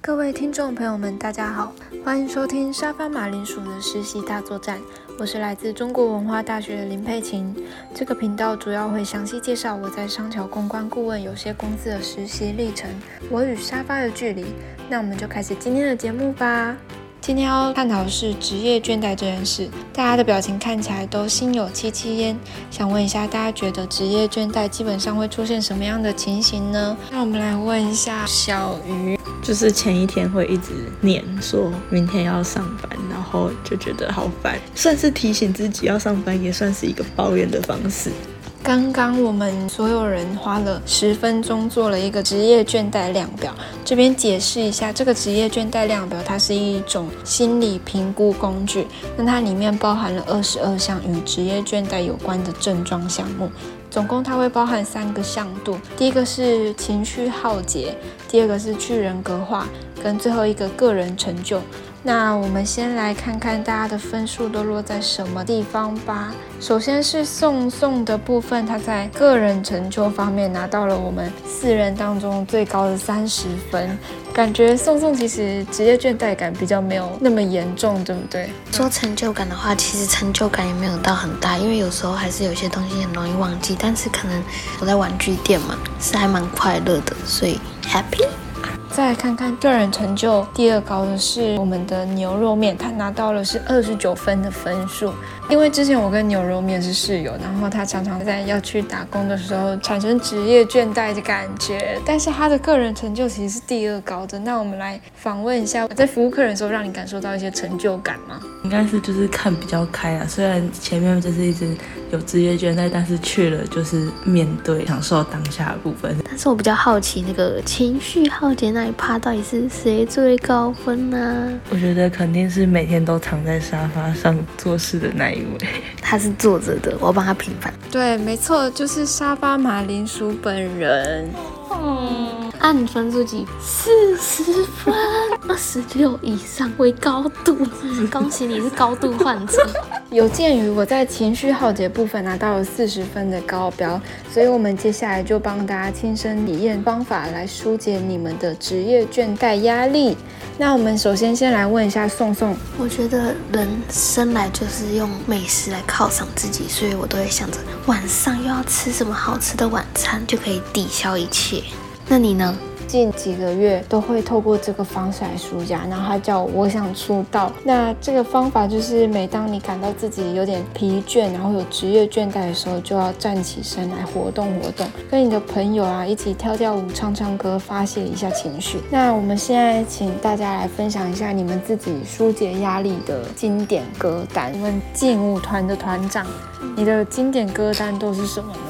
各位听众朋友们，大家好，欢迎收听沙发马铃薯的实习大作战。我是来自中国文化大学的林佩琴。这个频道主要会详细介绍我在商桥公关顾问有些公司的实习历程，我与沙发的距离。那我们就开始今天的节目吧。今天要探讨的是职业倦怠这件事，大家的表情看起来都心有戚戚焉。想问一下，大家觉得职业倦怠基本上会出现什么样的情形呢？那我们来问一下小鱼，就是前一天会一直念说明天要上班，然后就觉得好烦，算是提醒自己要上班，也算是一个抱怨的方式。刚刚我们所有人花了十分钟做了一个职业倦怠量表。这边解释一下，这个职业倦怠量表它是一种心理评估工具。那它里面包含了二十二项与职业倦怠有关的症状项目，总共它会包含三个向度。第一个是情绪耗竭，第二个是去人格化，跟最后一个个人成就。那我们先来看看大家的分数都落在什么地方吧。首先是宋宋的部分，他在个人成就方面拿到了我们四人当中最高的三十分。感觉宋宋其实职业倦怠感比较没有那么严重，对不对？说成就感的话，其实成就感也没有到很大，因为有时候还是有些东西很容易忘记。但是可能我在玩具店嘛，是还蛮快乐的，所以 happy。再来看看个人成就，第二高的是我们的牛肉面，他拿到了是二十九分的分数。因为之前我跟牛肉面是室友，然后他常常在要去打工的时候产生职业倦怠的感觉，但是他的个人成就其实是第二高的。那我们来访问一下，在服务客人的时候，让你感受到一些成就感吗？应该是就是看比较开啊，虽然前面就是一直有职业倦怠，但是去了就是面对享受当下的部分。但是我比较好奇，那个情绪耗竭那一趴到底是谁最高分呢？我觉得肯定是每天都躺在沙发上做事的那一位。他是坐着的，我帮他平反。对，没错，就是沙发马铃薯本人。嗯，按分数计？四十分，二十六以上为高度。恭喜你是高度患者。有鉴于我在情绪耗竭部分拿到了四十分的高标，所以我们接下来就帮大家亲身体验方法来疏解你们的职业倦怠压力。那我们首先先来问一下宋宋，我觉得人生来就是用美食来犒赏自己，所以我都会想着晚上又要吃什么好吃的晚餐，就可以抵消一切。那你呢？近几个月都会透过这个方式来舒压，然后他叫我想出道。那这个方法就是，每当你感到自己有点疲倦，然后有职业倦怠的时候，就要站起身来活动活动，跟你的朋友啊一起跳跳舞、唱唱歌，发泄一下情绪。那我们现在请大家来分享一下你们自己疏解压力的经典歌单。我们劲舞团的团长，你的经典歌单都是什么呢？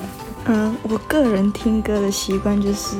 嗯，我个人听歌的习惯就是。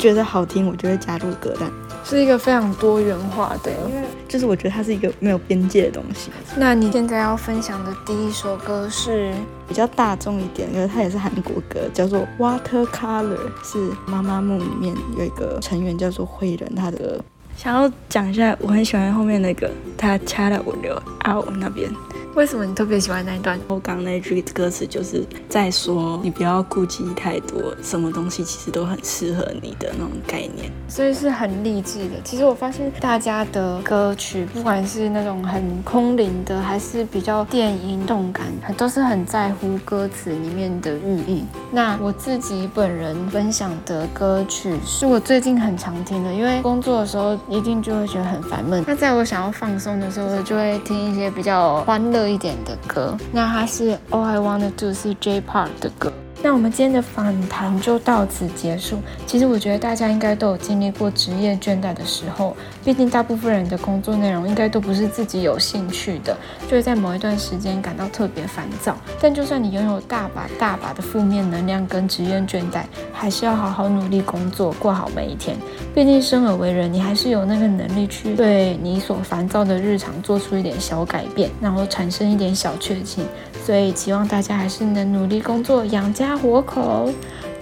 觉得好听，我就会加入歌单，是一个非常多元化的，因为就是我觉得它是一个没有边界的东西。那你现在要分享的第一首歌是？比较大众一点，因为它也是韩国歌，叫做《Water Color》，是妈妈梦里面有一个成员叫做慧仁，他的想要讲一下，我很喜欢后面那个他掐了我的啊我那边。为什么你特别喜欢那一段？我刚那句歌词就是在说，你不要顾忌太多，什么东西其实都很适合你的那种概念，所以是很励志的。其实我发现大家的歌曲，不管是那种很空灵的，还是比较电音动感，都是很在乎歌词里面的寓意。那我自己本人分享的歌曲，是我最近很常听的，因为工作的时候一定就会觉得很烦闷。那在我想要放松的时候，就会听一些比较欢乐。一点的歌，那它是 All I Wanna Do 是 J Park 的歌。那我们今天的访谈就到此结束。其实我觉得大家应该都有经历过职业倦怠的时候，毕竟大部分人的工作内容应该都不是自己有兴趣的，就会在某一段时间感到特别烦躁。但就算你拥有大把大把的负面能量跟职业倦怠，还是要好好努力工作，过好每一天。毕竟生而为人，你还是有那个能力去对你所烦躁的日常做出一点小改变，然后产生一点小确幸。所以希望大家还是能努力工作养家活口。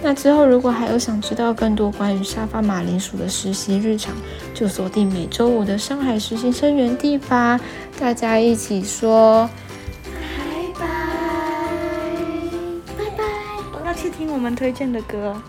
那之后如果还有想知道更多关于沙发马铃薯的实习日常，就锁定每周五的上海实习生园地吧。大家一起说拜拜拜拜！要去听我们推荐的歌。